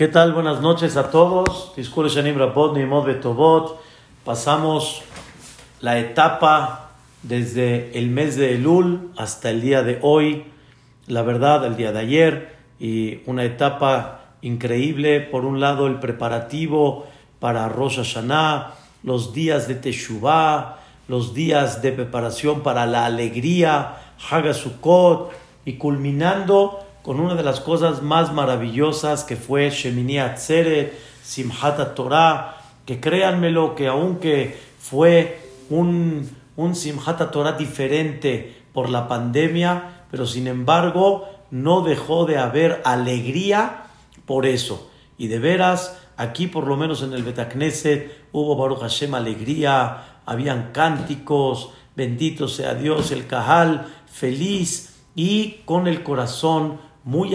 ¿Qué tal? Buenas noches a todos. Pasamos la etapa desde el mes de Elul hasta el día de hoy, la verdad, el día de ayer, y una etapa increíble. Por un lado, el preparativo para Rosh Hashanah, los días de Teshuvah, los días de preparación para la alegría, Hagasukot, y culminando con una de las cosas más maravillosas que fue Shemini Atzeret, Simhat Torah, que créanmelo que aunque fue un, un Torah diferente por la pandemia, pero sin embargo no dejó de haber alegría por eso. Y de veras, aquí por lo menos en el Betacneset hubo Baruch Hashem alegría, habían cánticos, bendito sea Dios, el Cajal, feliz y con el corazón muy,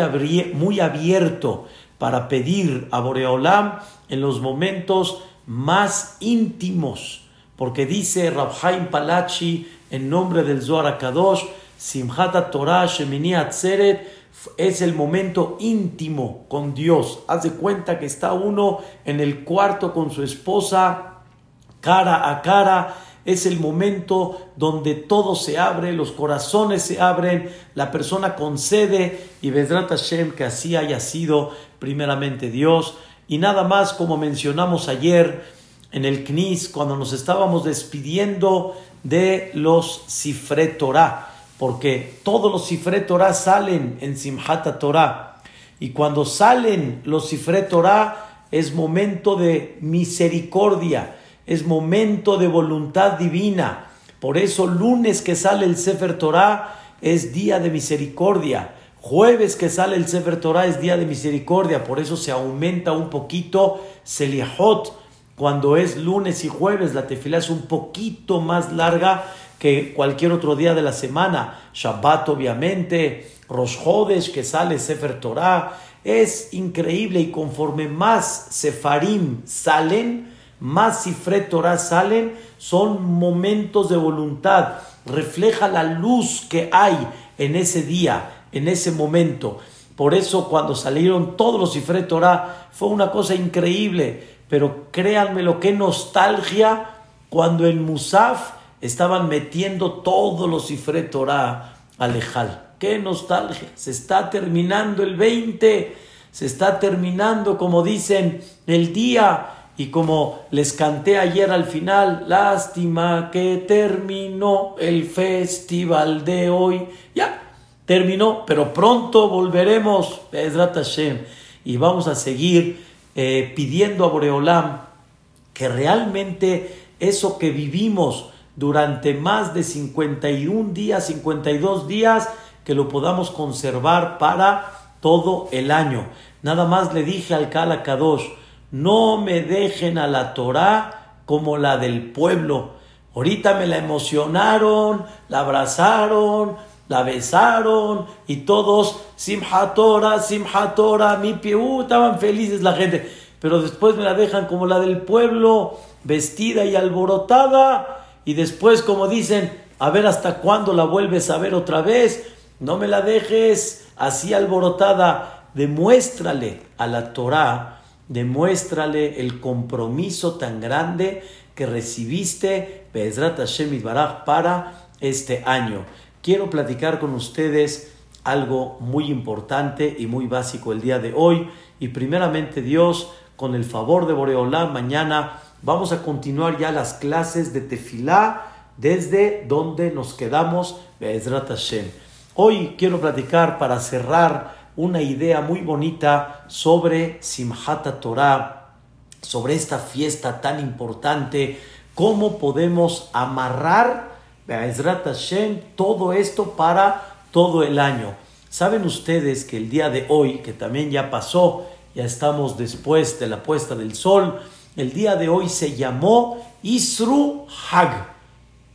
abierto para pedir a Boreolam en los momentos más íntimos, porque dice Rabhaim Palachi en nombre del Zohar Akadosh, Simhata Torah Shemini Atzeret, es el momento íntimo con Dios. Haz de cuenta que está uno en el cuarto con su esposa, cara a cara, es el momento donde todo se abre, los corazones se abren, la persona concede y Vedrat Hashem que así haya sido primeramente Dios. Y nada más como mencionamos ayer en el CNIS cuando nos estábamos despidiendo de los Sifre Torah, porque todos los Sifre Torah salen en Simhata Torah. Y cuando salen los Sifre Torah es momento de misericordia es momento de voluntad divina. Por eso lunes que sale el Sefer Torah es día de misericordia. Jueves que sale el Sefer Torah es día de misericordia. Por eso se aumenta un poquito Seliahot. Cuando es lunes y jueves, la tefila es un poquito más larga que cualquier otro día de la semana. Shabbat, obviamente, Rosh Hodesh, que sale Sefer Torah. Es increíble y conforme más Sefarim salen, más Sifre Torah salen, son momentos de voluntad, refleja la luz que hay en ese día, en ese momento. Por eso cuando salieron todos los Sifre Torah fue una cosa increíble, pero créanme lo que nostalgia cuando en Musaf estaban metiendo todos los Sifre Torah al Ejal. Qué nostalgia, se está terminando el 20, se está terminando, como dicen, el día y como les canté ayer al final, lástima que terminó el festival de hoy. Ya, terminó, pero pronto volveremos, Hashem, y vamos a seguir eh, pidiendo a Boreolam que realmente eso que vivimos durante más de 51 días, 52 días, que lo podamos conservar para todo el año. Nada más le dije al Kala Kadosh, no me dejen a la Torah como la del pueblo. Ahorita me la emocionaron, la abrazaron, la besaron y todos, Simhat Torah, Simhat Torah, mi piú, estaban felices la gente. Pero después me la dejan como la del pueblo, vestida y alborotada. Y después, como dicen, a ver hasta cuándo la vuelves a ver otra vez. No me la dejes así alborotada. Demuéstrale a la Torah demuéstrale el compromiso tan grande que recibiste Bezrat Hashem Baraj para este año. Quiero platicar con ustedes algo muy importante y muy básico el día de hoy. Y primeramente Dios, con el favor de Boreolá, mañana vamos a continuar ya las clases de Tefilá desde donde nos quedamos Bezrat Hashem. Hoy quiero platicar para cerrar una idea muy bonita sobre Simhat Torah, sobre esta fiesta tan importante, cómo podemos amarrar Hashem todo esto para todo el año. Saben ustedes que el día de hoy, que también ya pasó, ya estamos después de la puesta del sol, el día de hoy se llamó Isru Hag.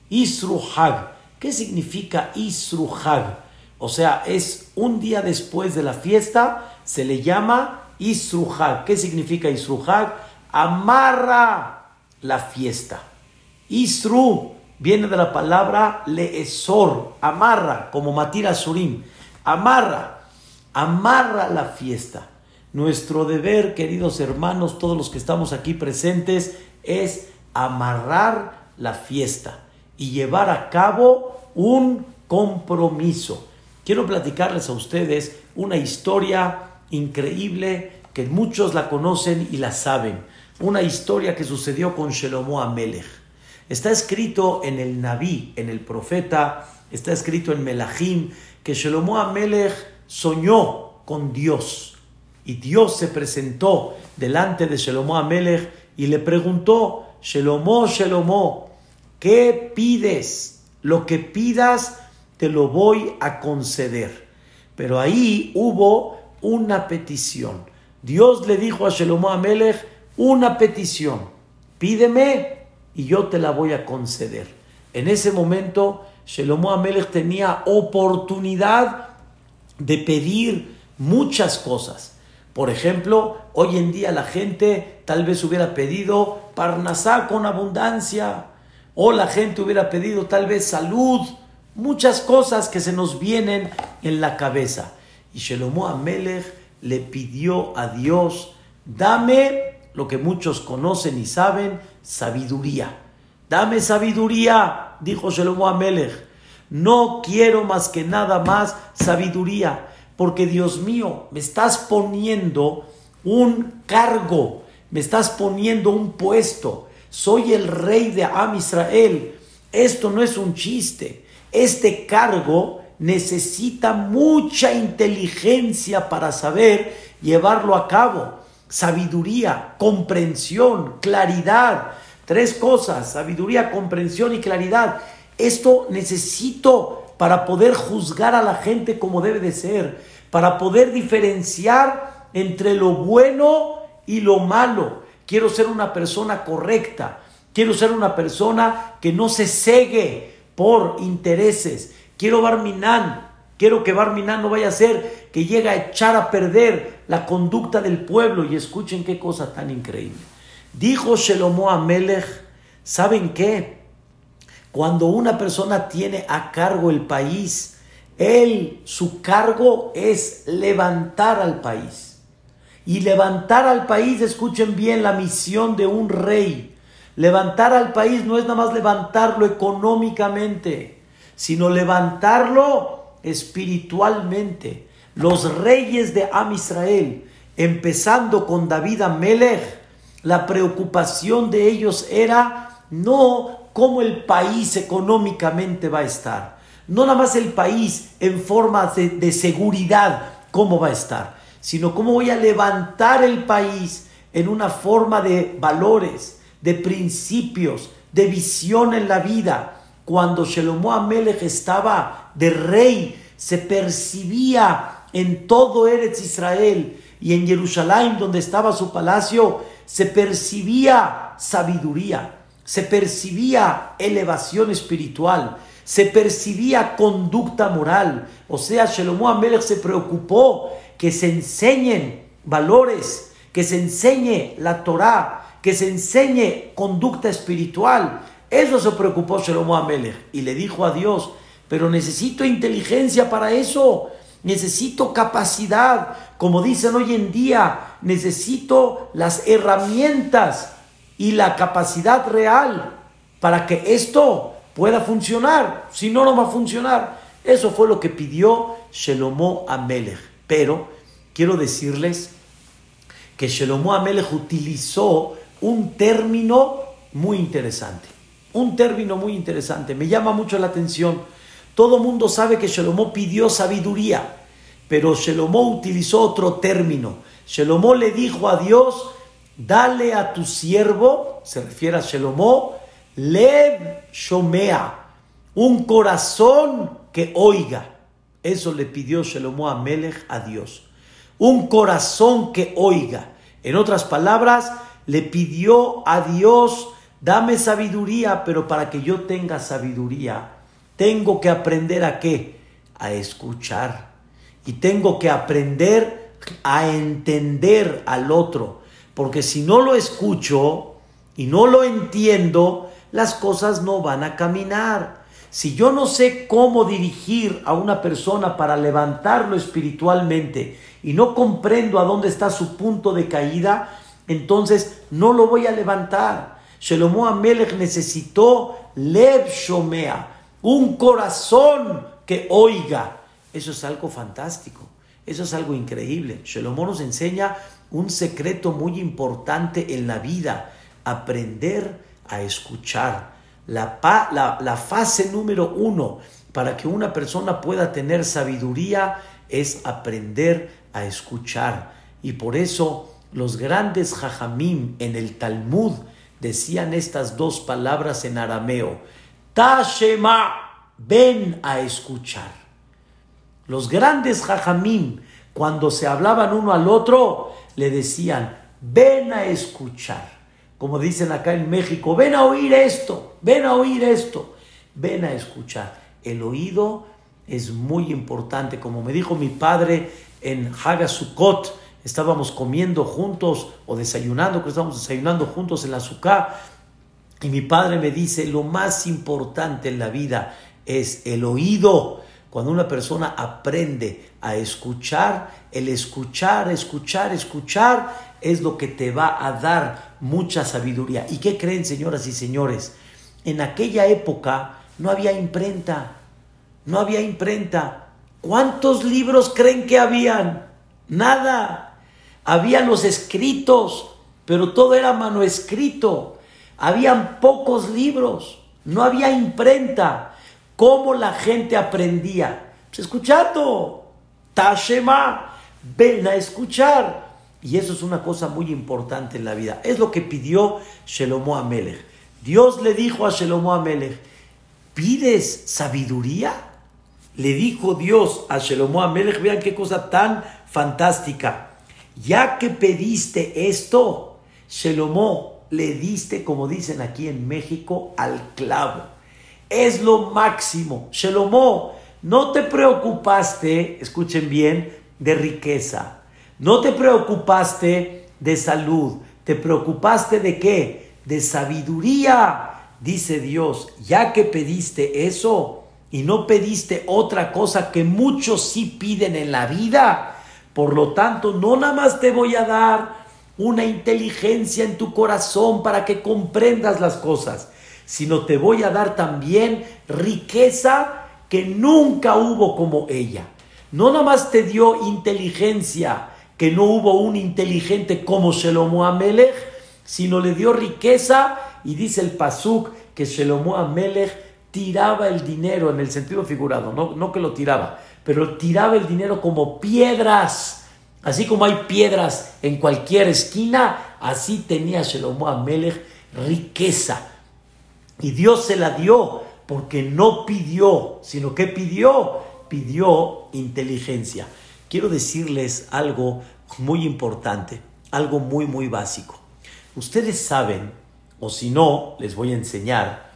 Isru Hag. ¿Qué significa Isru Hag? O sea, es un día después de la fiesta, se le llama Isruhag. ¿Qué significa Isruhag? Amarra la fiesta. Isru viene de la palabra leesor, amarra, como matira surim, amarra, amarra la fiesta. Nuestro deber, queridos hermanos, todos los que estamos aquí presentes, es amarrar la fiesta y llevar a cabo un compromiso. Quiero platicarles a ustedes una historia increíble que muchos la conocen y la saben. Una historia que sucedió con Shelomo Amelech. Está escrito en el Naví, en el profeta, está escrito en Melahim, que Shelomo Amelech soñó con Dios. Y Dios se presentó delante de Shelomo Amelech y le preguntó, Shelomo, Shelomo, ¿qué pides? Lo que pidas te lo voy a conceder. Pero ahí hubo una petición. Dios le dijo a Shelomo Amelech una petición. Pídeme y yo te la voy a conceder. En ese momento, Shelomo Amelech tenía oportunidad de pedir muchas cosas. Por ejemplo, hoy en día la gente tal vez hubiera pedido parnasá con abundancia, o la gente hubiera pedido tal vez salud, muchas cosas que se nos vienen en la cabeza. Y Shelomo Amelech le pidió a Dios, dame lo que muchos conocen y saben, sabiduría. Dame sabiduría, dijo Shelomo Amelech. No quiero más que nada más sabiduría, porque Dios mío, me estás poniendo un cargo, me estás poniendo un puesto. Soy el rey de Am Israel. Esto no es un chiste. Este cargo necesita mucha inteligencia para saber llevarlo a cabo. Sabiduría, comprensión, claridad. Tres cosas, sabiduría, comprensión y claridad. Esto necesito para poder juzgar a la gente como debe de ser, para poder diferenciar entre lo bueno y lo malo. Quiero ser una persona correcta, quiero ser una persona que no se cegue por intereses. Quiero Barminan, quiero que Barminan no vaya a ser que llegue a echar a perder la conducta del pueblo. Y escuchen qué cosa tan increíble. Dijo Shelomo Amelech, ¿saben qué? Cuando una persona tiene a cargo el país, él, su cargo es levantar al país. Y levantar al país, escuchen bien la misión de un rey. Levantar al país no es nada más levantarlo económicamente, sino levantarlo espiritualmente. Los reyes de Am Israel, empezando con David Amelech, la preocupación de ellos era no cómo el país económicamente va a estar, no nada más el país en forma de, de seguridad, cómo va a estar, sino cómo voy a levantar el país en una forma de valores, de principios, de visión en la vida. Cuando Shelomo Amelech estaba de rey, se percibía en todo Eretz Israel y en Jerusalén, donde estaba su palacio, se percibía sabiduría, se percibía elevación espiritual, se percibía conducta moral. O sea, Shelomo Amelech se preocupó que se enseñen valores, que se enseñe la Torah, que se enseñe conducta espiritual. Eso se preocupó Shelomo Amelech y le dijo a Dios, pero necesito inteligencia para eso, necesito capacidad, como dicen hoy en día, necesito las herramientas y la capacidad real para que esto pueda funcionar, si no, no va a funcionar. Eso fue lo que pidió Shelomo Amelech. Pero quiero decirles que Shelomo Amelech utilizó un término muy interesante. Un término muy interesante. Me llama mucho la atención. Todo mundo sabe que Shelomó pidió sabiduría, pero Shelomó utilizó otro término. Shelomó le dijo a Dios, dale a tu siervo, se refiere a Shelomó, lev shomea, un corazón que oiga. Eso le pidió Shelomó a Melech a Dios. Un corazón que oiga. En otras palabras, le pidió a Dios, dame sabiduría, pero para que yo tenga sabiduría, tengo que aprender a qué? A escuchar. Y tengo que aprender a entender al otro. Porque si no lo escucho y no lo entiendo, las cosas no van a caminar. Si yo no sé cómo dirigir a una persona para levantarlo espiritualmente y no comprendo a dónde está su punto de caída, entonces no lo voy a levantar. Shelomo Amelech necesitó Lev Shomea, un corazón que oiga. Eso es algo fantástico, eso es algo increíble. Shelomo nos enseña un secreto muy importante en la vida, aprender a escuchar. La, la, fase número uno para que una persona pueda tener sabiduría es aprender a escuchar. Y por eso los grandes jajamim en el Talmud decían estas dos palabras en arameo. Tashema, ven a escuchar. Los grandes jajamim, cuando se hablaban uno al otro, le decían, ven a escuchar como dicen acá en México, ven a oír esto, ven a oír esto, ven a escuchar. El oído es muy importante, como me dijo mi padre en Hagasukot, estábamos comiendo juntos o desayunando, que estábamos desayunando juntos en la azúcar, y mi padre me dice, lo más importante en la vida es el oído. Cuando una persona aprende a escuchar, el escuchar, escuchar, escuchar, es lo que te va a dar mucha sabiduría. ¿Y qué creen, señoras y señores? En aquella época no había imprenta, no había imprenta. ¿Cuántos libros creen que habían? Nada. Habían los escritos, pero todo era manuscrito. Habían pocos libros, no había imprenta. ¿Cómo la gente aprendía? Pues escuchando. Tashema, ven a escuchar. Y eso es una cosa muy importante en la vida. Es lo que pidió Shelomo Amelech. Dios le dijo a Shelomo Amelech, ¿pides sabiduría? Le dijo Dios a Shelomo Amelech, vean qué cosa tan fantástica. Ya que pediste esto, Shelomo le diste, como dicen aquí en México, al clavo. Es lo máximo. Shelomo, no te preocupaste, escuchen bien, de riqueza no te preocupaste de salud, te preocupaste de qué? De sabiduría, dice Dios, ya que pediste eso y no pediste otra cosa que muchos sí piden en la vida. Por lo tanto, no nada más te voy a dar una inteligencia en tu corazón para que comprendas las cosas, sino te voy a dar también riqueza que nunca hubo como ella. No nada más te dio inteligencia, que no hubo un inteligente como Shelomo Amelech, sino le dio riqueza y dice el Pasuk que Shelomo Amelech tiraba el dinero en el sentido figurado, no, no que lo tiraba, pero tiraba el dinero como piedras. Así como hay piedras en cualquier esquina, así tenía Shelomo Amelech riqueza. Y Dios se la dio porque no pidió, sino que pidió, pidió inteligencia quiero decirles algo muy importante, algo muy, muy básico. Ustedes saben, o si no, les voy a enseñar,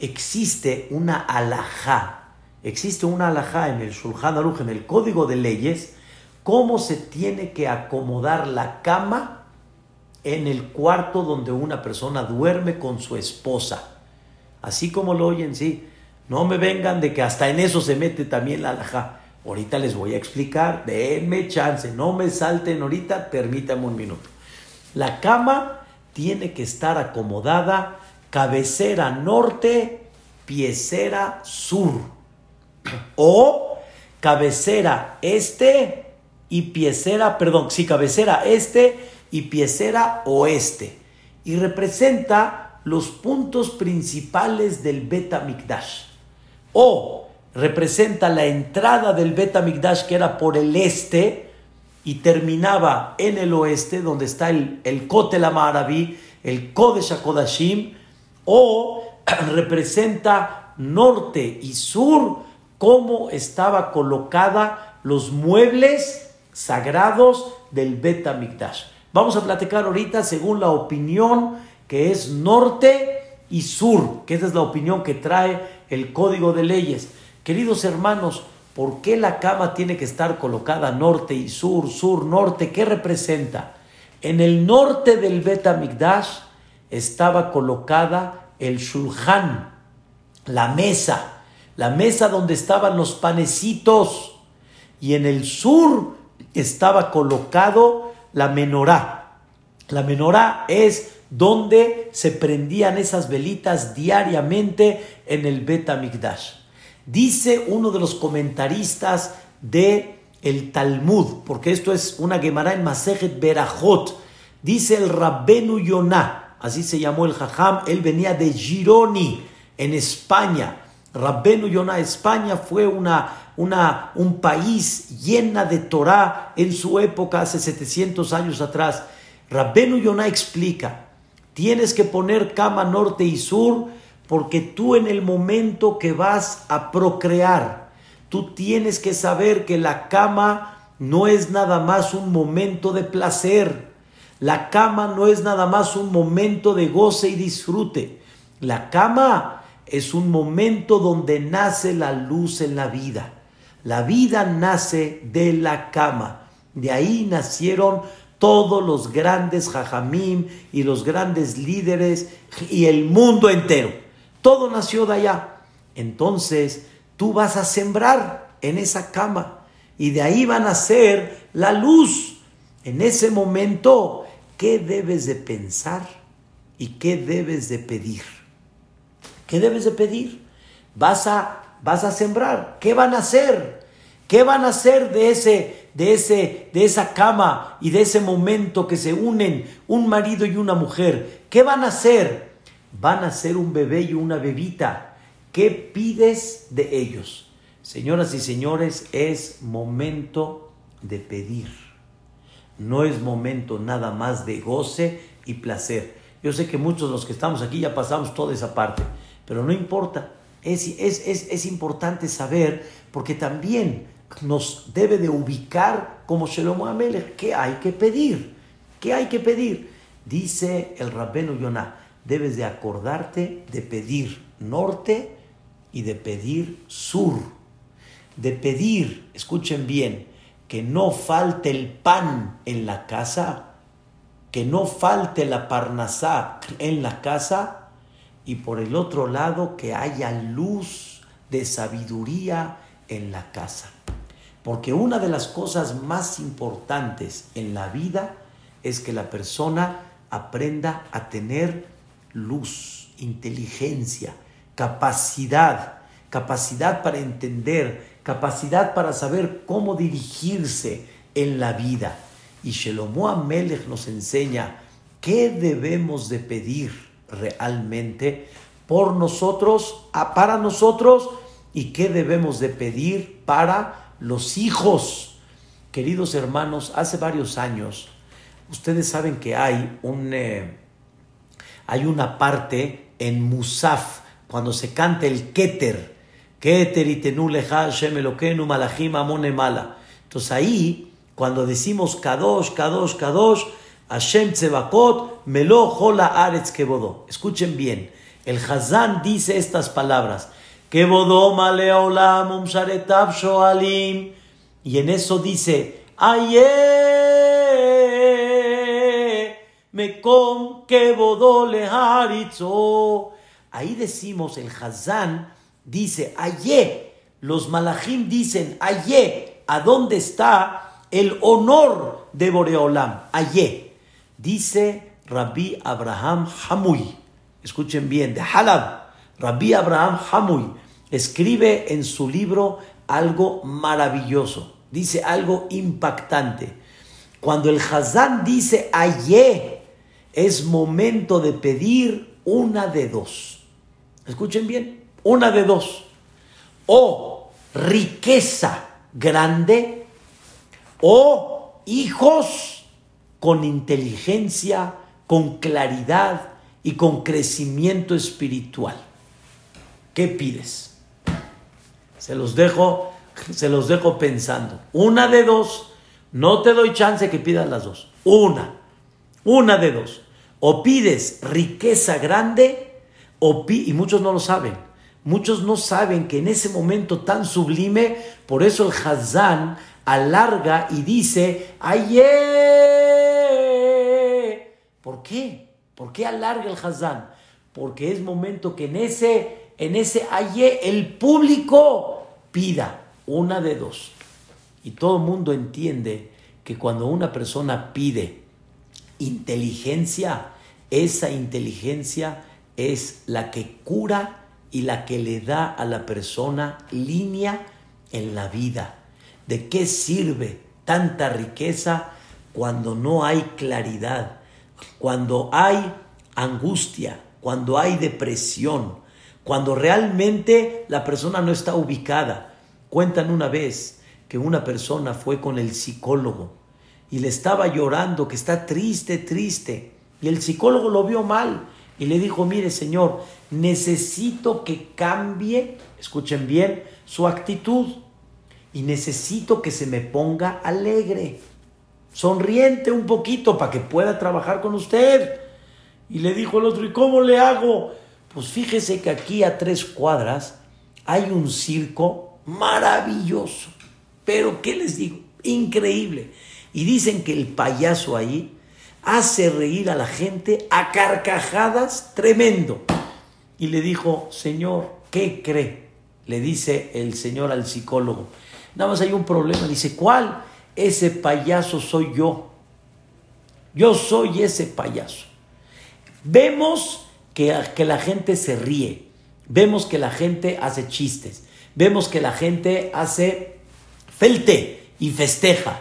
existe una alajá, existe una alajá en el Shulchan Aruch, en el Código de Leyes, cómo se tiene que acomodar la cama en el cuarto donde una persona duerme con su esposa. Así como lo oyen, sí. No me vengan de que hasta en eso se mete también la alajá. Ahorita les voy a explicar, denme chance, no me salten ahorita, permítame un minuto. La cama tiene que estar acomodada cabecera norte, piecera sur. O cabecera este y piecera, perdón, sí, cabecera este y piecera oeste. Y representa los puntos principales del Beta Mikdash. O representa la entrada del Bet que era por el este y terminaba en el oeste, donde está el, el Kotel Amarabi, el Kodesh HaKodashim, o representa norte y sur, cómo estaba colocada los muebles sagrados del Bet Vamos a platicar ahorita según la opinión que es norte y sur, que esa es la opinión que trae el Código de Leyes. Queridos hermanos, ¿por qué la cama tiene que estar colocada norte y sur, sur, norte? ¿Qué representa? En el norte del Bet estaba colocada el shulchan, la mesa. La mesa donde estaban los panecitos. Y en el sur estaba colocado la menorá. La menorá es donde se prendían esas velitas diariamente en el Bet Dice uno de los comentaristas de el Talmud, porque esto es una Gemara en Masejet Berajot, dice el Rabbenu Yonah, así se llamó el Jajam, él venía de Gironi, en España. Rabbenu Yonah, España fue una, una, un país llena de Torah en su época, hace 700 años atrás. Rabbenu Yonah explica, tienes que poner cama norte y sur, porque tú en el momento que vas a procrear, Tú tienes que saber que la cama no es nada más un momento de placer. La cama no es nada más un momento de goce y disfrute. La cama es un momento donde nace la luz en la vida. La vida nace de la cama. De ahí nacieron todos los grandes jajamim y los grandes líderes y el mundo entero. Todo nació de allá. Entonces, tú vas a sembrar en esa cama y de ahí van a ser la luz. En ese momento, ¿qué debes de pensar y qué debes de pedir? ¿Qué debes de pedir? Vas a, vas a sembrar. ¿Qué van a hacer? ¿Qué van a hacer de ese, de ese, de esa cama y de ese momento que se unen un marido y una mujer? ¿Qué van a hacer? Van a ser un bebé y una bebita ¿Qué pides de ellos? Señoras y señores, es momento de pedir. No es momento nada más de goce y placer. Yo sé que muchos de los que estamos aquí ya pasamos toda esa parte, pero no importa. Es, es, importante saber porque también nos debe de ubicar como Shalom Amelech. ¿Qué hay que pedir? ¿Qué hay que pedir? Dice el Rabbeno Yonah, debes de acordarte de pedir norte, y de pedir sur, de pedir, escuchen bien, que no falte el pan en la casa, que no falte la parnasá en la casa y por el otro lado que haya luz de sabiduría en la casa. Porque una de las cosas más importantes en la vida es que la persona aprenda a tener luz, inteligencia, capacidad, capacidad para entender, capacidad para saber cómo dirigirse en la vida. Y Shelomo Amelech nos enseña qué debemos de pedir realmente por nosotros, para nosotros, y qué debemos de pedir para los hijos. Queridos hermanos, hace varios años, ustedes saben que hay un... Eh, hay una parte en Musaf, cuando se canta el Keter, Keter y Tenuleja, Shem Eloquenu, Malachim, Amone Mala. Entonces ahí, cuando decimos Kadosh, Kadosh, Kadosh, Hashem Tzebakot, Melo Hola Aretz Kebodó. Escuchen bien, el Hazán dice estas palabras, Kebodó Maleolam Umsharetav Shoalim, y en eso dice, Aye, Mekom Kebodó Leharitzo. Ahí decimos, el Hazán dice, aye, los malachim dicen, aye, ¿a dónde está el honor de Boreolam? Aye. Dice Rabbi Abraham Hamuy, escuchen bien, de Halab, Rabbi Abraham Hamuy escribe en su libro algo maravilloso, dice algo impactante. Cuando el Hazán dice aye, es momento de pedir una de dos Escuchen bien, una de dos. O riqueza grande o hijos con inteligencia, con claridad y con crecimiento espiritual. ¿Qué pides? Se los dejo, se los dejo pensando. Una de dos. No te doy chance que pidas las dos. Una. Una de dos. O pides riqueza grande y muchos no lo saben. Muchos no saben que en ese momento tan sublime, por eso el Hazán alarga y dice, ¡Aye! ¿Por qué? ¿Por qué alarga el Hazán? Porque es momento que en ese, en ese aye el público pida una de dos. Y todo el mundo entiende que cuando una persona pide inteligencia, esa inteligencia es la que cura y la que le da a la persona línea en la vida. ¿De qué sirve tanta riqueza cuando no hay claridad, cuando hay angustia, cuando hay depresión, cuando realmente la persona no está ubicada? Cuentan una vez que una persona fue con el psicólogo y le estaba llorando, que está triste, triste. Y el psicólogo lo vio mal y le dijo, mire señor, necesito que cambie, escuchen bien, su actitud y necesito que se me ponga alegre, sonriente un poquito para que pueda trabajar con usted. Y le dijo el otro, ¿y cómo le hago? Pues fíjese que aquí a tres cuadras hay un circo maravilloso. Pero, ¿qué les digo? Increíble. Y dicen que el payaso ahí hace reír a la gente a carcajadas tremendo. Y le dijo, Señor, ¿qué cree? Le dice el Señor al psicólogo. Nada más hay un problema. Dice, ¿cuál? Ese payaso soy yo. Yo soy ese payaso. Vemos que, que la gente se ríe. Vemos que la gente hace chistes. Vemos que la gente hace felte y festeja.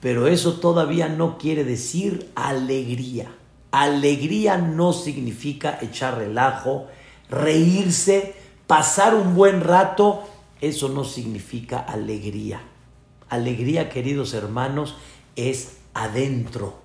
Pero eso todavía no quiere decir alegría. Alegría no significa echar relajo, reírse, pasar un buen rato. Eso no significa alegría. Alegría, queridos hermanos, es adentro.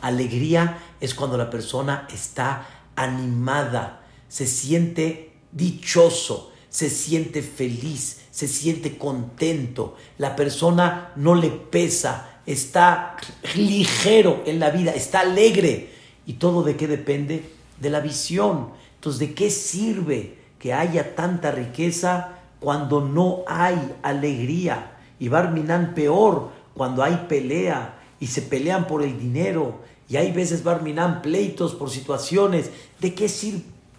Alegría es cuando la persona está animada, se siente dichoso, se siente feliz, se siente contento. La persona no le pesa, está ligero en la vida, está alegre. ¿Y todo de qué depende? De la visión. Entonces, ¿de qué sirve que haya tanta riqueza cuando no hay alegría? Y Barminan peor cuando hay pelea y se pelean por el dinero. Y hay veces Barminan pleitos por situaciones. ¿De qué,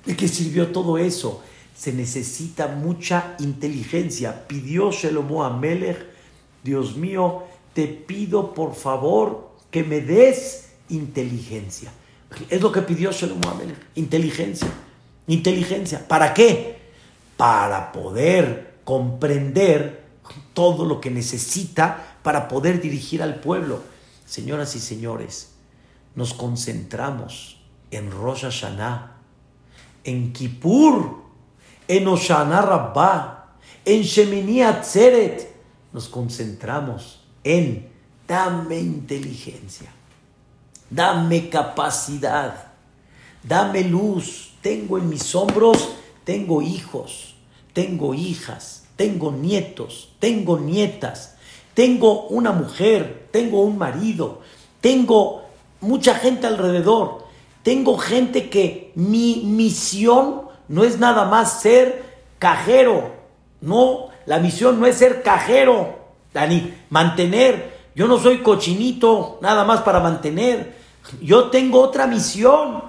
¿De qué sirvió todo eso? Se necesita mucha inteligencia. Pidió Shelomo a Melech, Dios mío, te pido por favor que me des inteligencia. Es lo que pidió Shlomo Amelech, inteligencia. Inteligencia. ¿Para qué? Para poder comprender todo lo que necesita para poder dirigir al pueblo. Señoras y señores, nos concentramos en Rosh Hashanah, en Kippur, en Oshana Rabbah, en Shemini Atzeret. Nos concentramos en dame inteligencia, dame capacidad, dame luz. Tengo en mis hombros, tengo hijos, tengo hijas, tengo nietos, tengo nietas, tengo una mujer, tengo un marido, tengo mucha gente alrededor, tengo gente que mi misión no es nada más ser cajero, no, la misión no es ser cajero, Dani, mantener. Yo no soy cochinito, nada más para mantener. Yo tengo otra misión.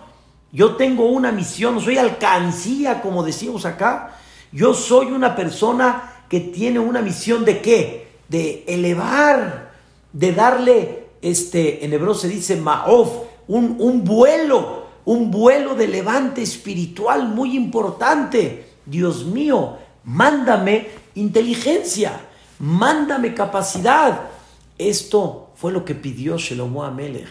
Yo tengo una misión, soy alcancía, como decimos acá. Yo soy una persona que tiene una misión de qué? De elevar, de darle, este, en hebreo se dice ma'of, un, un vuelo, un vuelo de levante espiritual muy importante. Dios mío, mándame inteligencia mándame capacidad. Esto fue lo que pidió Shelomo Amelech.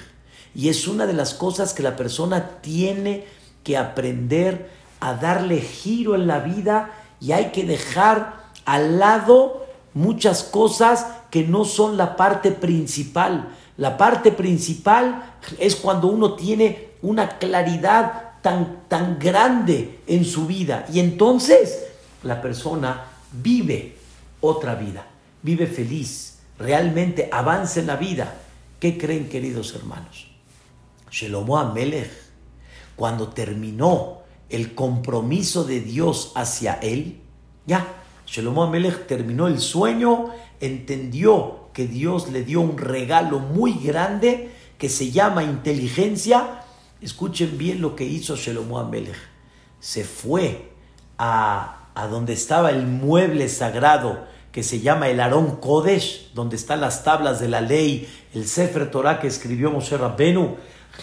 Y es una de las cosas que la persona tiene que aprender a darle giro en la vida y hay que dejar al lado muchas cosas que no son la parte principal. La parte principal es cuando uno tiene una claridad tan, tan grande en su vida y entonces la persona vive otra vida vive feliz, realmente avanza en la vida. ¿Qué creen, queridos hermanos? Shelomo Amelech, cuando terminó el compromiso de Dios hacia él, ya, Shelomo Amelech terminó el sueño, entendió que Dios le dio un regalo muy grande que se llama inteligencia. Escuchen bien lo que hizo Shelomo Amelech. Se fue a, a donde estaba el mueble sagrado que se llama el Aarón Kodesh, donde están las tablas de la ley, el Sefer Torah que escribió Moshe Rabbenu,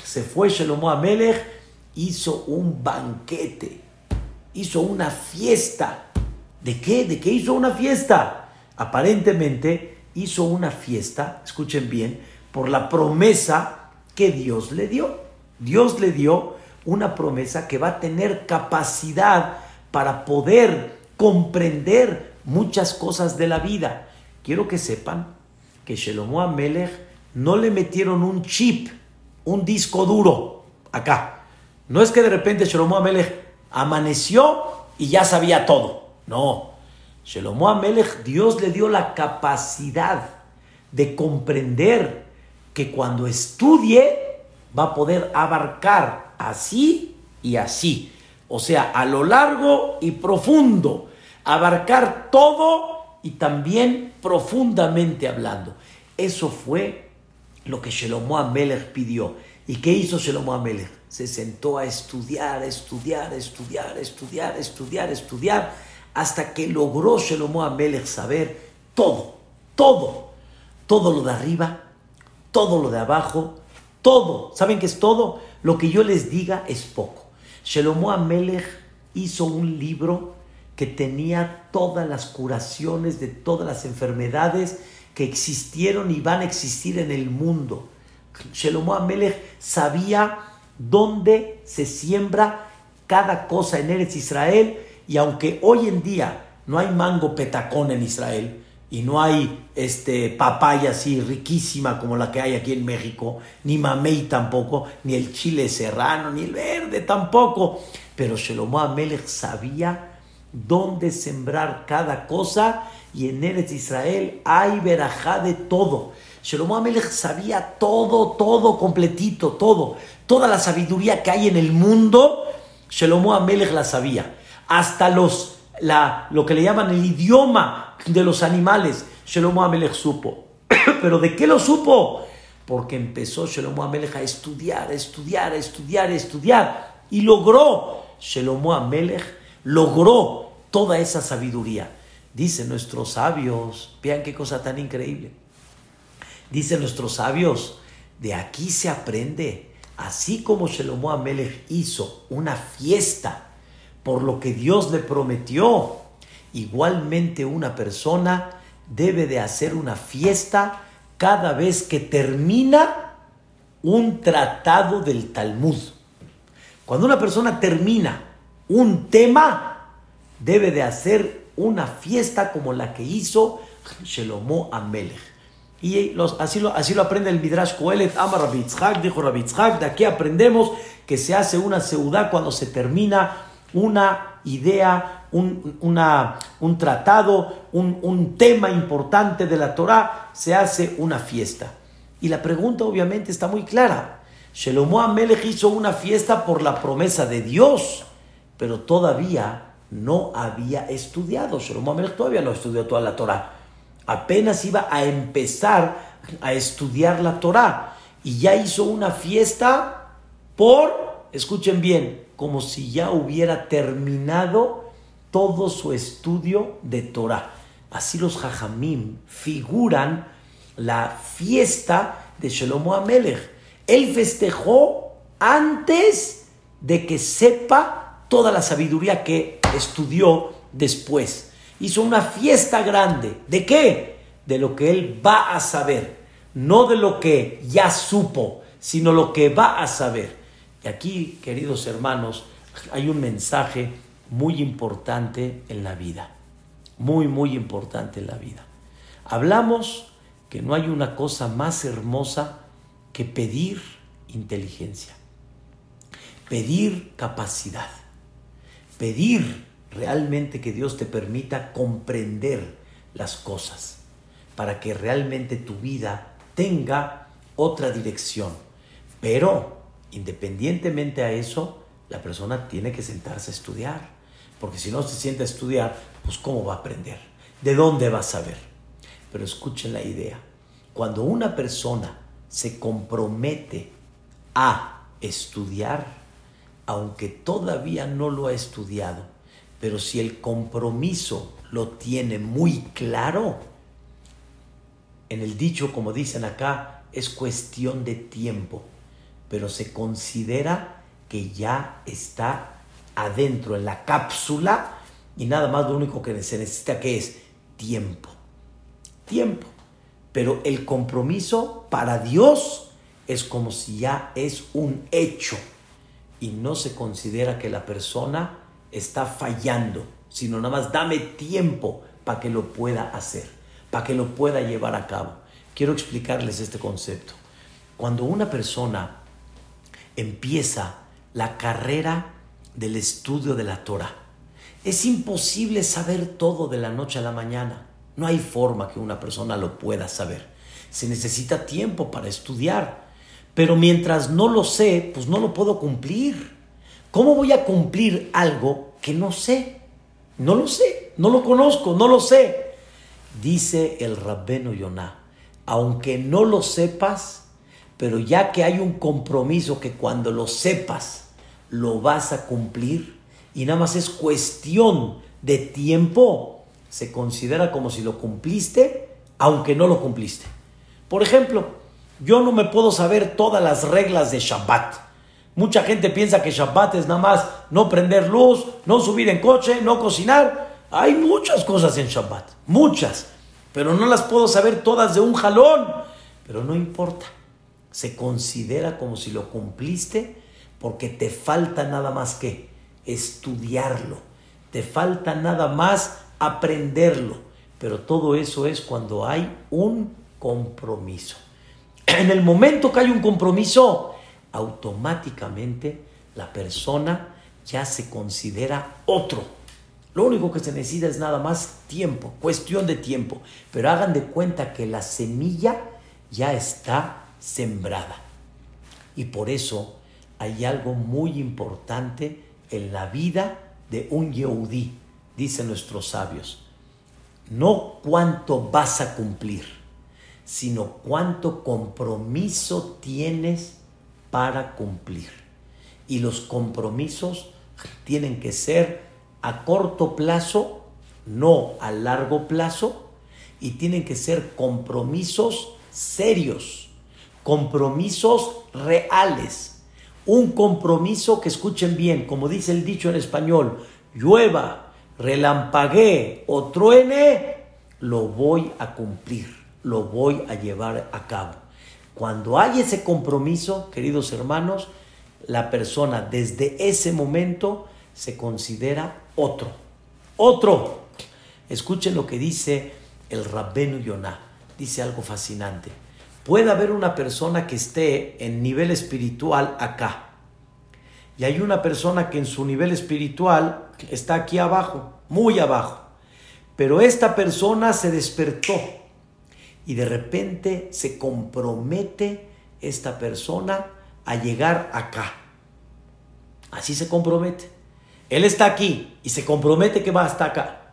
se fue Shelomo Amelech, hizo un banquete, hizo una fiesta. ¿De qué? ¿De qué hizo una fiesta? Aparentemente hizo una fiesta, escuchen bien, por la promesa que Dios le dio. Dios le dio una promesa que va a tener capacidad para poder comprender muchas cosas de la vida. Quiero que sepan que Shelomo Amelech no le metieron un chip, un disco duro acá. No es que de repente Shelomo Amelech amaneció y ya sabía todo. No. Shelomo Amelech, Dios le dio la capacidad de comprender que cuando estudie va a poder abarcar así y así. O sea, a lo largo y profundo. Abarcar todo y también profundamente hablando. Eso fue lo que Shelomo Amelech pidió. ¿Y qué hizo Shelomo Amelech? Se sentó a estudiar, estudiar, estudiar, estudiar, estudiar, estudiar, hasta que logró Shelomo Amelech saber todo, todo, todo lo de arriba, todo lo de abajo, todo. ¿Saben qué es todo? Lo que yo les diga es poco. Shelomo Amelech hizo un libro que tenía todas las curaciones de todas las enfermedades que existieron y van a existir en el mundo. Shelomo Amelech sabía dónde se siembra cada cosa en Eretz Israel y aunque hoy en día no hay mango petacón en Israel y no hay este papaya así riquísima como la que hay aquí en México, ni mamey tampoco, ni el chile serrano, ni el verde tampoco, pero Shelomo Amelech sabía dónde sembrar cada cosa y en Eretz Israel hay verajá de todo. Shelomo Amelech sabía todo, todo completito, todo. Toda la sabiduría que hay en el mundo, Shelomo Amelech la sabía. Hasta los, la, lo que le llaman el idioma de los animales, Shelomo Amelech supo. ¿Pero de qué lo supo? Porque empezó Shelomo Amelech a estudiar, a estudiar, a estudiar, a estudiar. Y logró, Shelomo Amelech logró toda esa sabiduría. Dicen nuestros sabios, vean qué cosa tan increíble. Dicen nuestros sabios, de aquí se aprende, así como Shelomo Amelech hizo una fiesta por lo que Dios le prometió, igualmente una persona debe de hacer una fiesta cada vez que termina un tratado del Talmud. Cuando una persona termina un tema, debe de hacer una fiesta como la que hizo Shelomo Amelech. Y así, lo, así aprende el Midrash Kohelet, Amar Rabitzhak, dijo Rabitzhak, de aquí aprendemos que se hace una seudá cuando se termina una idea, un, un tratado, un, un, tema importante de la Torah, se hace una fiesta. Y la pregunta obviamente está muy clara. Shelomo Amelech hizo una fiesta por la promesa de Dios, pero todavía no había estudiado. Shelomo Amelech todavía no estudió toda la Torah apenas iba a empezar a estudiar la Torah y ya hizo una fiesta por, escuchen bien, como si ya hubiera terminado todo su estudio de Torah. Así los jajamim figuran la fiesta de Shelomo Amelech. Él festejó antes de que sepa toda la sabiduría que estudió después hizo una fiesta grande. ¿De qué? De lo que él va a saber. No de lo que ya supo, sino lo que va a saber. Y aquí, queridos hermanos, hay un mensaje muy importante en la vida. Muy, muy importante en la vida. Hablamos que no hay una cosa más hermosa que pedir inteligencia, pedir capacidad, pedir realmente que Dios te permita comprender las cosas para que realmente tu vida tenga otra dirección. Pero, independientemente a eso, la persona tiene que sentarse a estudiar. Porque si no se sienta a estudiar, pues ¿cómo va a aprender? ¿De dónde va a saber? Pero escuchen la idea. Cuando una persona se compromete a estudiar, aunque todavía no lo ha estudiado, Pero si el compromiso lo tiene muy claro, en el dicho, como dicen acá, es cuestión de tiempo, pero se considera que ya está adentro, en la cápsula, y nada más lo único que se necesita que es tiempo. Tiempo. Pero el compromiso para Dios es como si ya es un hecho y no se considera que la persona está fallando, sino nada más dame tiempo para que lo pueda hacer, para que lo pueda llevar a cabo. Quiero explicarles este concepto. Cuando una persona empieza la carrera del estudio de la Torah, es imposible saber todo de la noche a la mañana. No hay forma que una persona lo pueda saber. Se necesita tiempo para estudiar. Pero mientras no lo sé, pues no lo puedo cumplir. ¿Cómo voy a cumplir algo que no sé? No lo sé, no lo conozco, no lo sé. Dice el rabbeno Yonah, aunque no lo sepas, pero ya que hay un compromiso que cuando lo sepas, lo vas a cumplir, y nada más es cuestión de tiempo, se considera como si lo cumpliste, aunque no lo cumpliste. Por ejemplo, yo no me puedo saber todas las reglas de Shabbat. Mucha gente piensa que Shabbat es nada más no prender luz, no subir en coche, no cocinar. Hay muchas cosas en Shabbat, muchas, pero no las puedo saber todas de un jalón. Pero no importa, se considera como si lo cumpliste porque te falta nada más que estudiarlo, te falta nada más aprenderlo, pero todo eso es cuando hay un compromiso. En el momento que hay un compromiso, automáticamente la persona ya se considera otro. Lo único que se necesita es nada más tiempo, cuestión de tiempo. Pero hagan de cuenta que la semilla ya está sembrada. Y por eso hay algo muy importante en la vida de un Yehudí, dicen nuestros sabios. No cuánto vas a cumplir, sino cuánto compromiso tienes para cumplir. Y los compromisos tienen que ser a corto plazo, no a largo plazo, y tienen que ser compromisos serios, compromisos reales. Un compromiso que escuchen bien, como dice el dicho en español, llueva, relampaguee o truene, lo voy a cumplir, lo voy a llevar a cabo. Cuando hay ese compromiso, queridos hermanos, la persona desde ese momento se considera otro. Otro. Escuchen lo que dice el Rabbenu Yonah. Dice algo fascinante. Puede haber una persona que esté en nivel espiritual acá. Y hay una persona que en su nivel espiritual está aquí abajo, muy abajo. Pero esta persona se despertó y de repente se compromete esta persona a llegar acá. Así se compromete. Él está aquí y se compromete que va hasta acá.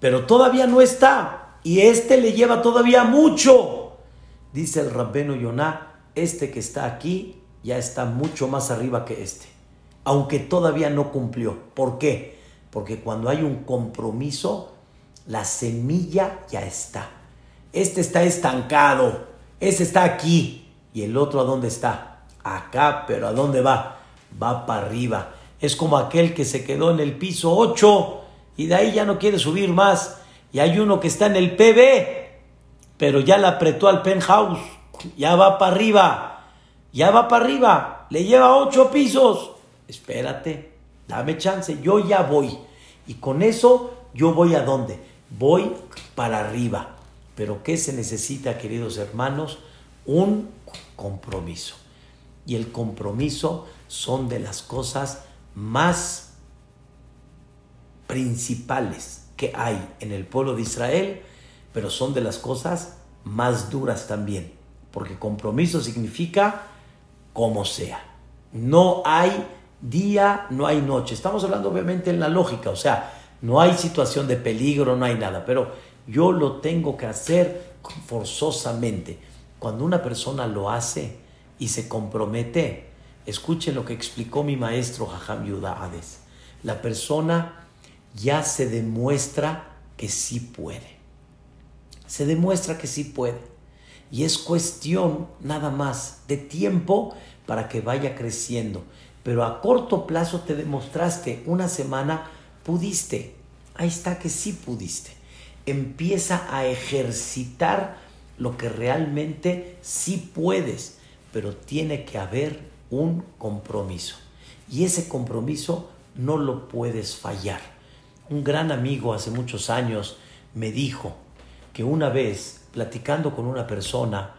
Pero todavía no está. Y este le lleva todavía mucho. Dice el rabbeno Yonah, este que está aquí ya está mucho más arriba que este. Aunque todavía no cumplió. ¿Por qué? Porque cuando hay un compromiso, la semilla ya está. Este está estancado, este está aquí. ¿Y el otro a dónde está? Acá, pero ¿a dónde va? Va para arriba. Es como aquel que se quedó en el piso 8 y de ahí ya no quiere subir más. Y hay uno que está en el PB, pero ya le apretó al penthouse. Ya va para arriba. Ya va para arriba. Le lleva 8 pisos. Espérate, dame chance. Yo ya voy. Y con eso yo voy a dónde? Voy para arriba. Pero ¿qué se necesita, queridos hermanos? Un compromiso. Y el compromiso son de las cosas más principales que hay en el pueblo de Israel, pero son de las cosas más duras también. Porque compromiso significa como sea. No hay día, no hay noche. Estamos hablando obviamente en la lógica, o sea, no hay situación de peligro, no hay nada, pero yo lo tengo que hacer forzosamente. Cuando una persona lo hace y se compromete, escuchen lo que explicó mi maestro Jajam Yudá La persona ya se demuestra que sí puede. Se demuestra que sí puede. Y es cuestión nada más de tiempo para que vaya creciendo. Pero a corto plazo te demostraste, una semana pudiste. Ahí está que sí pudiste. Empieza a ejercitar lo que realmente sí puedes, pero tiene que haber un compromiso. Y ese compromiso no lo puedes fallar. Un gran amigo hace muchos años me dijo que una vez, platicando con una persona,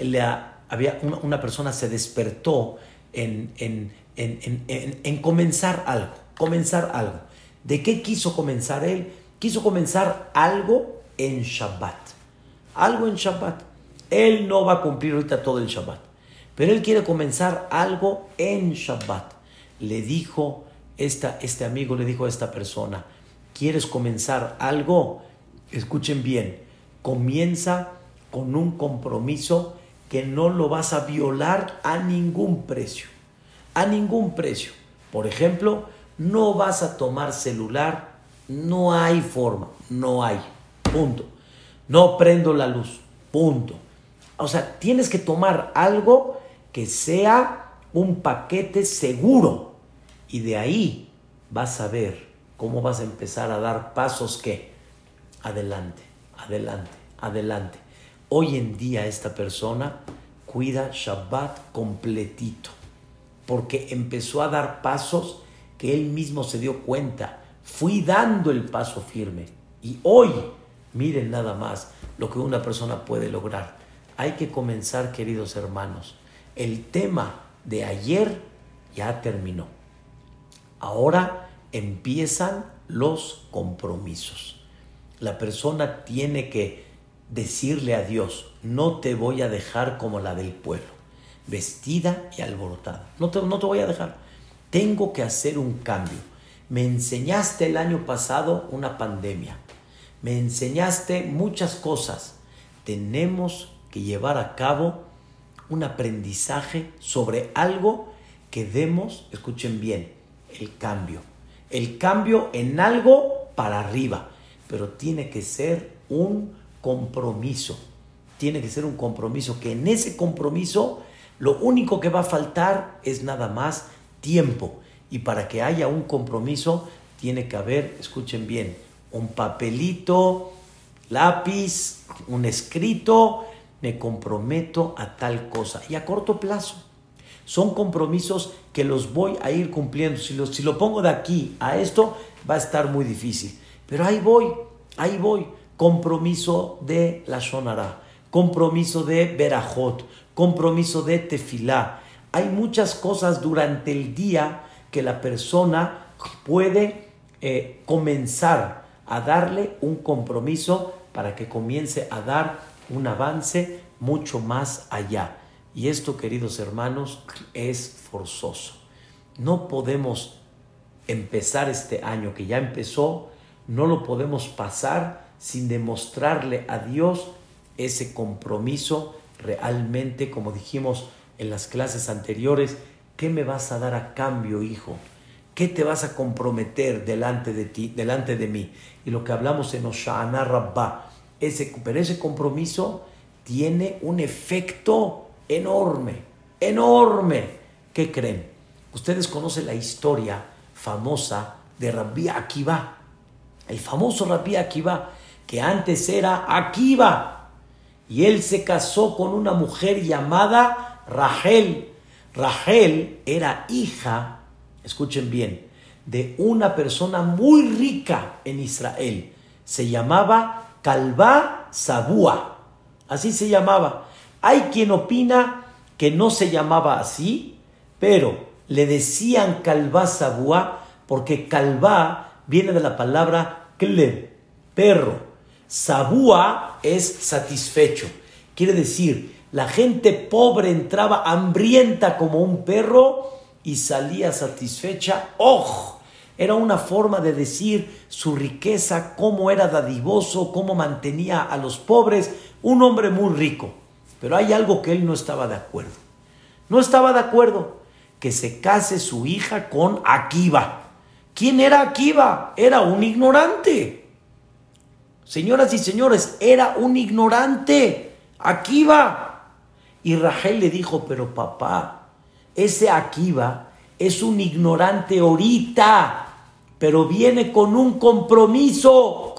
le había una, persona se despertó en, en, en, en, comenzar algo, comenzar algo. ¿De qué quiso comenzar él? Quiso comenzar algo en Shabbat. Algo en Shabbat. Él no va a cumplir ahorita todo el Shabbat. Pero él quiere comenzar algo en Shabbat. Le dijo, esta, este amigo le dijo a esta persona, ¿quieres comenzar algo? Escuchen bien, comienza con un compromiso que no lo vas a violar a ningún precio. A ningún precio. Por ejemplo, no vas a tomar celular, no hay forma, no hay. Punto. No prendo la luz. Punto. O sea, tienes que tomar algo que sea un paquete seguro. Y de ahí vas a ver cómo vas a empezar a dar pasos que adelante, adelante, adelante. Hoy en día esta persona cuida Shabbat completito porque empezó a dar pasos que él mismo se dio cuenta. Fui dando el paso firme. Y hoy, miren nada más lo que una persona puede lograr. Hay que comenzar, queridos hermanos. El tema de ayer ya terminó. Ahora empiezan los compromisos. La persona tiene que decirle a Dios, no te voy a dejar como la del pueblo, vestida y alborotada. No te, no te voy a dejar. Tengo que hacer un cambio. Me enseñaste el año pasado una pandemia. Me enseñaste muchas cosas. Tenemos que llevar a cabo un aprendizaje sobre algo que demos, escuchen bien, el cambio. El cambio en algo para arriba, pero tiene que ser un compromiso. Tiene que ser un compromiso que en ese compromiso lo único que va a faltar es nada más tiempo. Y para que haya un compromiso tiene que haber, escuchen bien, un papelito, lápiz, un escrito, me comprometo a tal cosa. Y a corto plazo. Son compromisos que los voy a ir cumpliendo. Si lo, si lo pongo de aquí a esto, va a estar muy difícil. Pero ahí voy, ahí voy. Compromiso de la Shonara, compromiso de Berajot, compromiso de Tefilá. Hay muchas cosas durante el día que la persona puede eh, comenzar a darle un compromiso para que comience a dar un avance mucho más allá. Y esto, queridos hermanos, es forzoso. No podemos empezar este año que ya empezó, no lo podemos pasar sin demostrarle a Dios ese compromiso realmente, como dijimos en las clases anteriores, ¿qué me vas a dar a cambio, hijo? ¿Qué te vas a comprometer delante de ti, delante de mí? Y lo que hablamos en Oshana Rabbah, ese, pero ese compromiso tiene un efecto enorme, enorme. ¿Qué creen? Ustedes conocen la historia famosa de Rabbi Akiva, el famoso Rabbi Akiva, que antes era Akiva, y él se casó con una mujer llamada Rachel. Rachel era hija, escuchen bien, de una persona muy rica en Israel. Se llamaba Calvá Sabúa, así se llamaba. Hay quien opina que no se llamaba así, pero le decían calvá sabúa porque calvá viene de la palabra kleb, perro. Sabúa es satisfecho. Quiere decir, la gente pobre entraba hambrienta como un perro y salía satisfecha. ¡Oh! Era una forma de decir su riqueza, cómo era dadivoso, cómo mantenía a los pobres. Un hombre muy rico. Pero hay algo que él no estaba de acuerdo. No estaba de acuerdo que se case su hija con Akiva. ¿Quién era Akiva? Era un ignorante. Señoras y señores, era un ignorante. Akiva. Y Rachel le dijo, pero papá, ese Akiva es un ignorante ahorita, pero viene con un compromiso.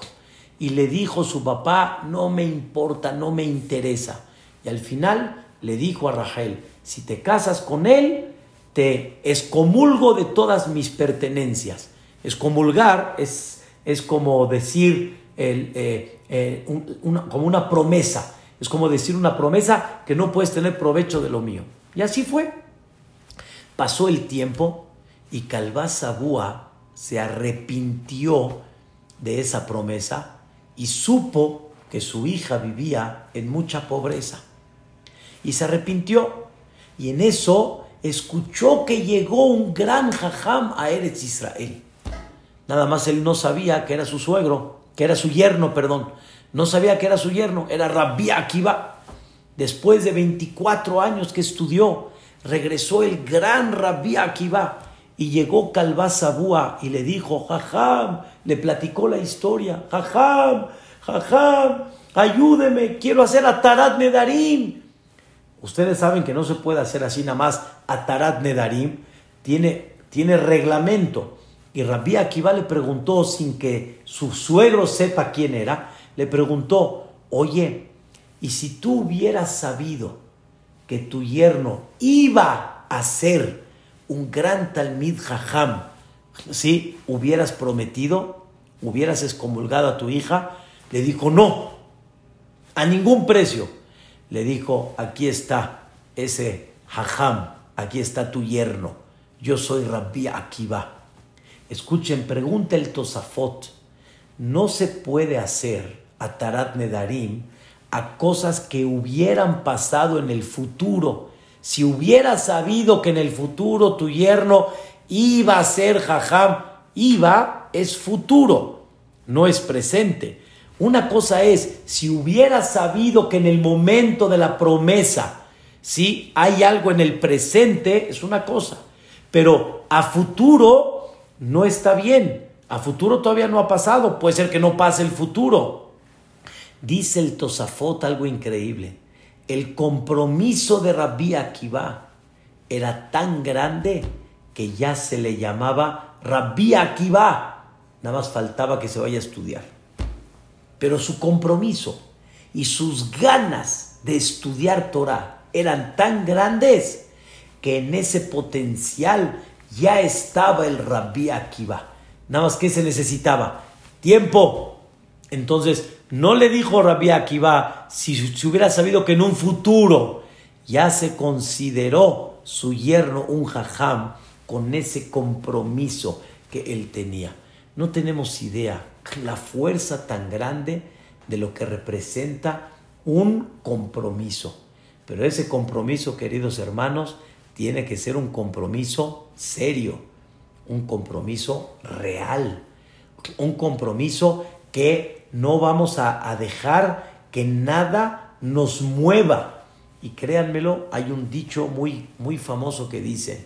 Y le dijo su papá, no me importa, no me interesa. Y al final le dijo a Rachel, si te casas con él, te excomulgo de todas mis pertenencias. Excomulgar es, es como decir, el, eh, eh, como una promesa. Es como decir una promesa que no puedes tener provecho de lo mío. Y así fue. Pasó el tiempo y Calvazabúa se arrepintió de esa promesa y supo que su hija vivía en mucha pobreza. Y se arrepintió. Y en eso escuchó que llegó un gran jajam a Eretz Israel. Nada más él no sabía que era su suegro, que era su yerno, perdón. No sabía que era su yerno, era Rabbi Akiva. Después de 24 años que estudió, regresó el gran Rabbi Akiva y llegó Calvazabúa y le dijo, Jajam, le platicó la historia, Jajam, Jajam, ayúdeme, quiero hacer Atarat Nedarim. Ustedes saben que no se puede hacer así nada más Atarat Nedarim, tiene, tiene reglamento. Y Rabbi Akiva le preguntó, sin que su suegro sepa quién era, le preguntó, oye, ¿y si tú hubieras sabido que tu yerno iba a ser un gran Talmid Jajam, si hubieras prometido, hubieras excomulgado a tu hija, le dijo, no, a ningún precio. Le dijo, aquí está ese Jajam, aquí está tu yerno, yo soy Rabbi Akiva. Escuchen, pregunta el Tosafot, no se puede hacer a Nedarim a cosas que hubieran pasado en el futuro. Si hubiera sabido que en el futuro tu yerno iba a ser jajam, iba es futuro, no es presente. Una cosa es, si hubiera sabido que en el momento de la promesa, si hay algo en el presente, es una cosa. Pero a futuro no está bien. A futuro todavía no ha pasado. Puede ser que no pase el futuro. Dice el Tosafot algo increíble. El compromiso de Rabbi Akiva era tan grande que ya se le llamaba Rabbi Akiva. Nada más faltaba que se vaya a estudiar. Pero su compromiso y sus ganas de estudiar Torah eran tan grandes que en ese potencial ya estaba el Rabbi Akiva. Nada más que se necesitaba tiempo. Entonces, no le dijo Rabbi Akiva si se hubiera sabido que en un futuro ya se consideró su yerno un jajam con ese compromiso que él tenía. No tenemos idea la fuerza tan grande de lo que representa un compromiso. Pero ese compromiso, queridos hermanos, tiene que ser un compromiso serio, un compromiso real, un compromiso que no vamos a, dejar que nada nos mueva. Y créanmelo, hay un dicho muy, muy famoso que dice,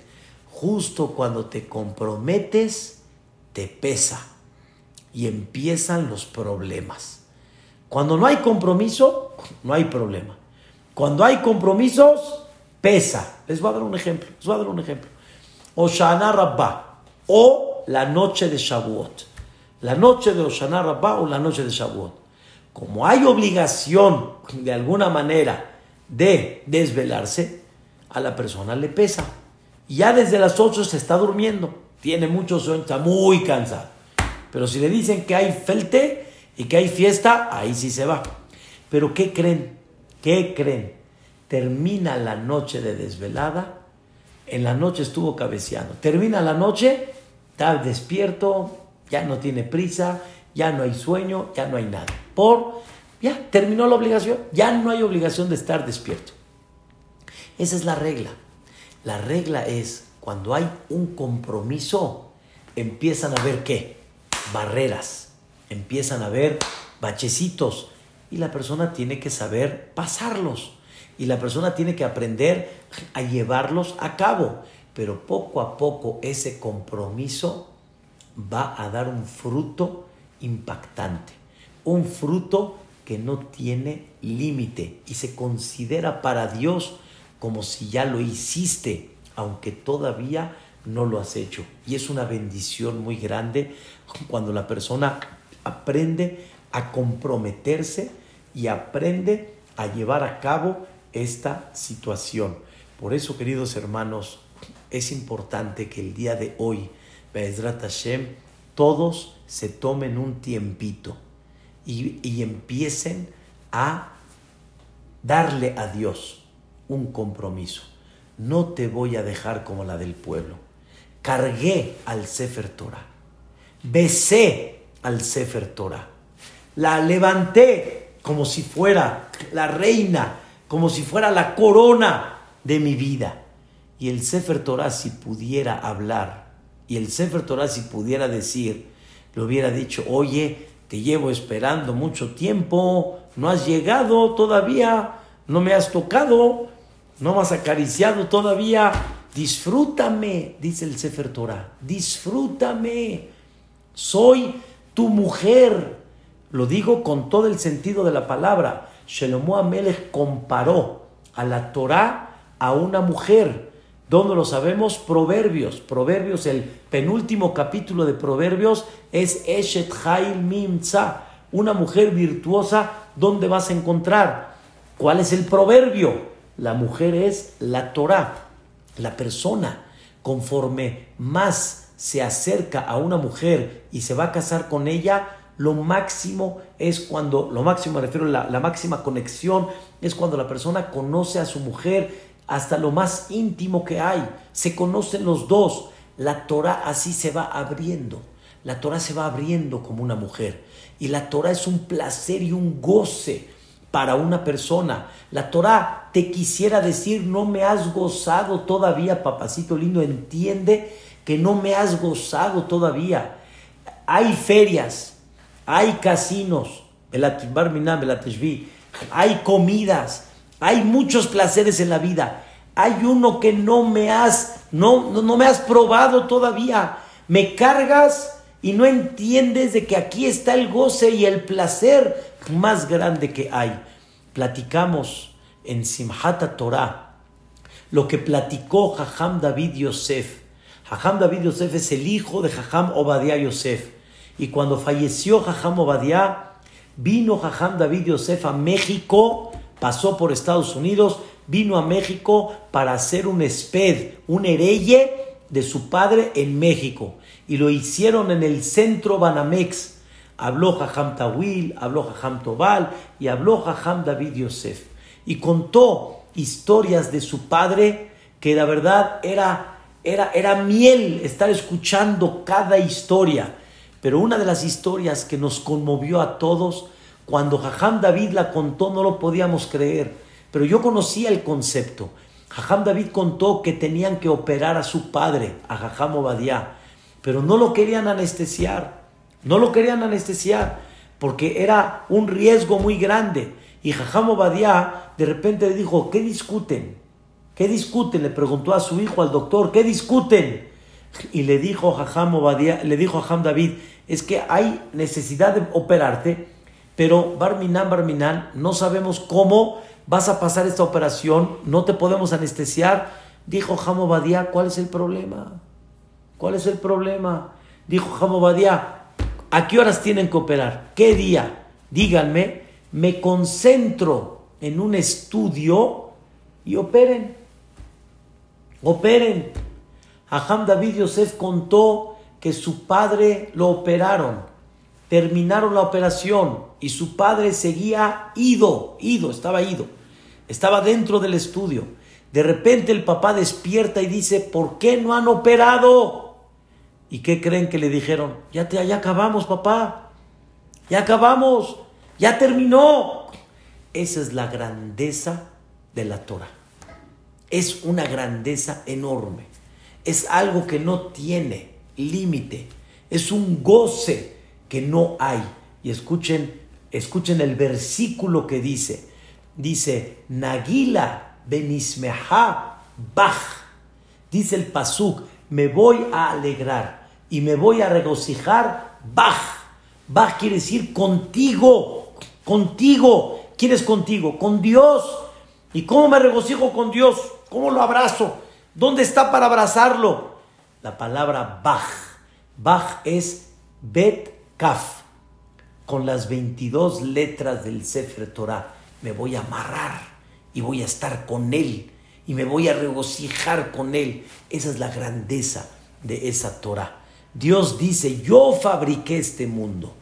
justo cuando te comprometes, te pesa y empiezan los problemas. Cuando no hay compromiso, no hay problema. Cuando hay compromisos, pesa. Les voy a dar un ejemplo. Les voy a dar un ejemplo. Oshana Rabba o la noche de Shavuot la noche de Oshana Rabbah o la noche de Shavuot. Como hay obligación de alguna manera de desvelarse, a la persona le pesa. Ya desde las 8 se está durmiendo, tiene mucho sueño, está muy cansado. Pero si le dicen que hay felte y que hay fiesta, ahí sí se va. Pero ¿qué creen? ¿Qué creen? Termina la noche de desvelada, en la noche estuvo cabeceando. Termina la noche, está despierto, ya no tiene prisa, ya no hay sueño, ya no hay nada. Por, ya terminó la obligación, ya no hay obligación de estar despierto. Esa es la regla. La regla es cuando hay un compromiso, empiezan a ver qué? Barreras, empiezan a ver bachecitos y la persona tiene que saber pasarlos y la persona tiene que aprender a llevarlos a cabo. Pero poco a poco ese compromiso va a dar un fruto impactante, un fruto que no tiene límite y se considera para Dios como si ya lo hiciste, aunque todavía no lo has hecho. Y es una bendición muy grande cuando la persona aprende a comprometerse y aprende a llevar a cabo esta situación. Por eso, queridos hermanos, es importante que el día de hoy, Be'ezrat Hashem, todos se tomen un tiempito y, y empiecen a darle a Dios un compromiso. No te voy a dejar como la del pueblo. Cargué al Sefer Torah. Besé al Sefer Torah. La levanté como si fuera la reina, como si fuera la corona de mi vida. Y el Sefer Torah si pudiera hablar, y el Sefer Torah si pudiera decir, le hubiera dicho, oye, te llevo esperando mucho tiempo, no has llegado todavía, no me has tocado, no me has acariciado todavía, disfrútame, dice el Sefer Torah, disfrútame, soy tu mujer. Lo digo con todo el sentido de la palabra. Shelomo Amelech comparó a la Torah a una mujer. ¿Dónde lo sabemos? Proverbios. Proverbios, el penúltimo capítulo de Proverbios es Eshet Hail Mimza. Una mujer virtuosa, ¿dónde vas a encontrar? ¿Cuál es el proverbio? La mujer es la Torah. La persona, conforme más se acerca a una mujer y se va a casar con ella, lo máximo es cuando, lo máximo me refiero la, la máxima conexión, es cuando la persona conoce a su mujer hasta lo más íntimo que hay. Se conocen los dos. La Torah así se va abriendo. La Torah se va abriendo como una mujer. Y la Torah es un placer y un goce para una persona. La Torah te quisiera decir, no me has gozado todavía, papacito lindo, entiende que no me has gozado todavía. Hay ferias, hay casinos, hay comidas, hay muchos placeres en la vida. Hay uno que no me has, no, no me has probado todavía. Me cargas y no entiendes de que aquí está el goce y el placer más grande que hay. Platicamos en Simhata Torah lo que platicó Jajam David Yosef. Jajam David Yosef es el hijo de Jajam Obadiah Yosef. Y cuando falleció Jajam Obadiah, vino Jajam David Yosef a México pasó por Estados Unidos, vino a México para hacer un esped, un hereye de su padre en México. Y lo hicieron en el centro Banamex. Habló Jajam Tawil, habló Jajam Tobal y habló Jajam David Yosef. Y contó historias de su padre que la verdad era, era, era miel estar escuchando cada historia. Pero una de las historias que nos conmovió a todos cuando Jajam David la contó no lo podíamos creer, pero yo conocía el concepto. Jajam David contó que tenían que operar a su padre, a Jajam Obadiah, pero no lo querían anestesiar, no lo querían anestesiar, porque era un riesgo muy grande. Y Jajam Obadiah de repente le dijo, ¿qué discuten? ¿Qué discuten? Le preguntó a su hijo, al doctor, ¿qué discuten? Y le dijo Jajam Obadiah, le dijo a Jajam David, es que hay necesidad de operarte, pero Barminan, Barminan, no sabemos cómo vas a pasar esta operación, no te podemos anestesiar. Dijo Jamo Badía, ¿cuál es el problema? ¿Cuál es el problema? Dijo Jamo Badía, ¿a qué horas tienen que operar? ¿Qué día? Díganme, me concentro en un estudio y operen. Operen. Aham David Yosef contó que su padre lo operaron terminaron la operación y su padre seguía ido, ido, estaba ido, estaba dentro del estudio. De repente el papá despierta y dice, ¿por qué no han operado? ¿Y qué creen que le dijeron? Ya, te, acabamos, papá, ya acabamos, ya terminó. Esa es la grandeza de la Torah. Es una grandeza enorme. Es algo que no tiene límite. Es un goce que no hay. Y escuchen, escuchen el versículo que dice. Dice, Nagila benismeha bach. Dice el pasuk, me voy a alegrar. y me voy a regocijar, Bach. Bach quiere decir contigo, contigo. ¿Quién es contigo? Con Dios. ¿Y cómo me regocijo con Dios? ¿Cómo lo abrazo? ¿Dónde está para abrazarlo? La palabra Bach. Bach es Bet Kaf. Con las 22 letras del Sefer Torah me voy a amarrar y voy a estar con Él y me voy a regocijar con Él. Esa es la grandeza de esa Torah. Dios dice, yo fabriqué este mundo.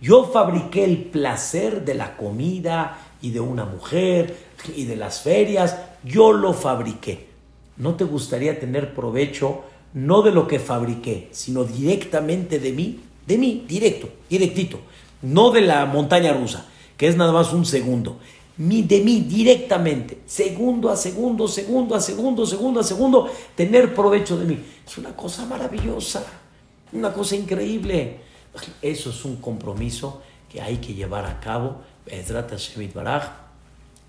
Yo fabriqué el placer de la comida y de una mujer y de las ferias. Yo lo fabriqué. ¿No te gustaría tener provecho no de lo que fabriqué, sino directamente de mí? De mí, directo, directito. No de la montaña rusa, que es nada más un segundo. de mí directamente, segundo a segundo, segundo a segundo, segundo a segundo, tener provecho de mí. Es una cosa maravillosa, una cosa increíble. Eso es un compromiso que hay que llevar a cabo.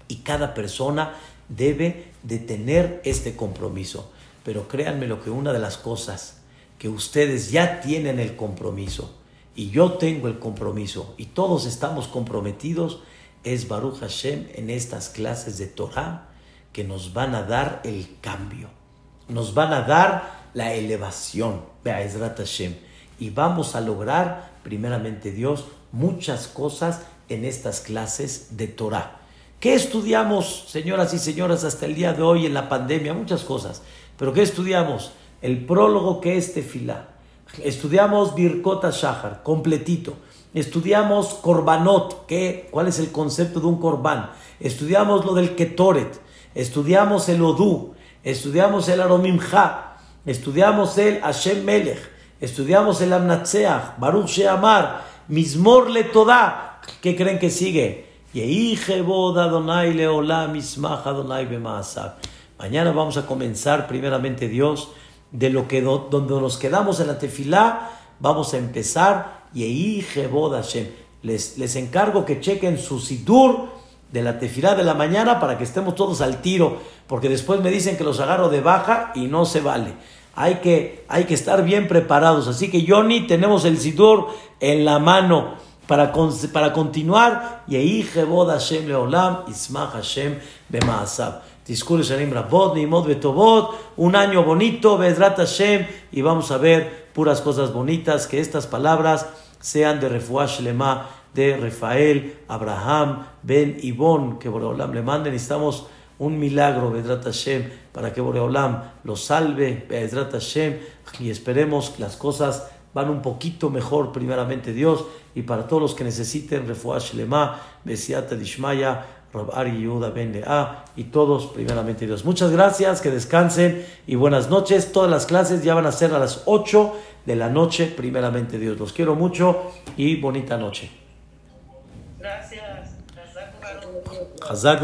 Y cada persona debe de tener este compromiso. Pero créanme lo que una de las cosas que ustedes ya tienen el compromiso y yo tengo el compromiso y todos estamos comprometidos es Baruch Hashem en estas clases de Torah que nos van a dar el cambio, nos van a dar la elevación, Be'ezrat Hashem, y vamos a lograr, primeramente Dios, muchas cosas en estas clases de Torah. ¿Qué estudiamos, señoras y señoras, hasta el día de hoy en la pandemia? Muchas cosas. ¿Pero qué estudiamos? El prólogo que es Tefilá. Estudiamos Birkota Shahar, completito. Estudiamos Korbanot, ¿qué? ¿cuál es el concepto de un Korban? Estudiamos lo del Ketoret. Estudiamos el Odú. Estudiamos el Aromimcha. Estudiamos el Hashem Melech. Estudiamos el Amnatseach, Baruch Sheamar, Mismor Le ¿Qué creen que sigue? Mañana vamos a comenzar primeramente Dios de lo que donde nos quedamos en la tefilá, vamos a empezar Les, les encargo que chequen su sidur de la tefilá de la mañana para que estemos todos al tiro, porque después me dicen que los agarro de baja y no se vale. Hay que, hay que estar bien preparados. Así que Johnny, tenemos el sidur en la mano para, para continuar, Yehi Jebod Hashem Leolam, Ismach Hashem Bemaasab. Discurre Shanim Rabot, Nimod Betobot, un año bonito, Bezrat Hashem, y vamos a ver puras cosas bonitas, que estas palabras sean de Refuash Lema, de Rafael, Abraham, Ben Ibon, que Boreolam le manden, necesitamos un milagro, Bezrat Hashem, para que Boreolam lo salve, Bezrat Hashem, y esperemos que las cosas van un poquito mejor, primeramente Dios, y para todos los que necesiten, Refuash Lema, Besiata Dishmaya, Ari Yehuda Ben Lea, y todos, primeramente Dios. Muchas gracias, que descansen y buenas noches. Todas las clases ya van a ser a las 8 de la noche, primeramente Dios. Los quiero mucho y bonita noche. Gracias. Hazak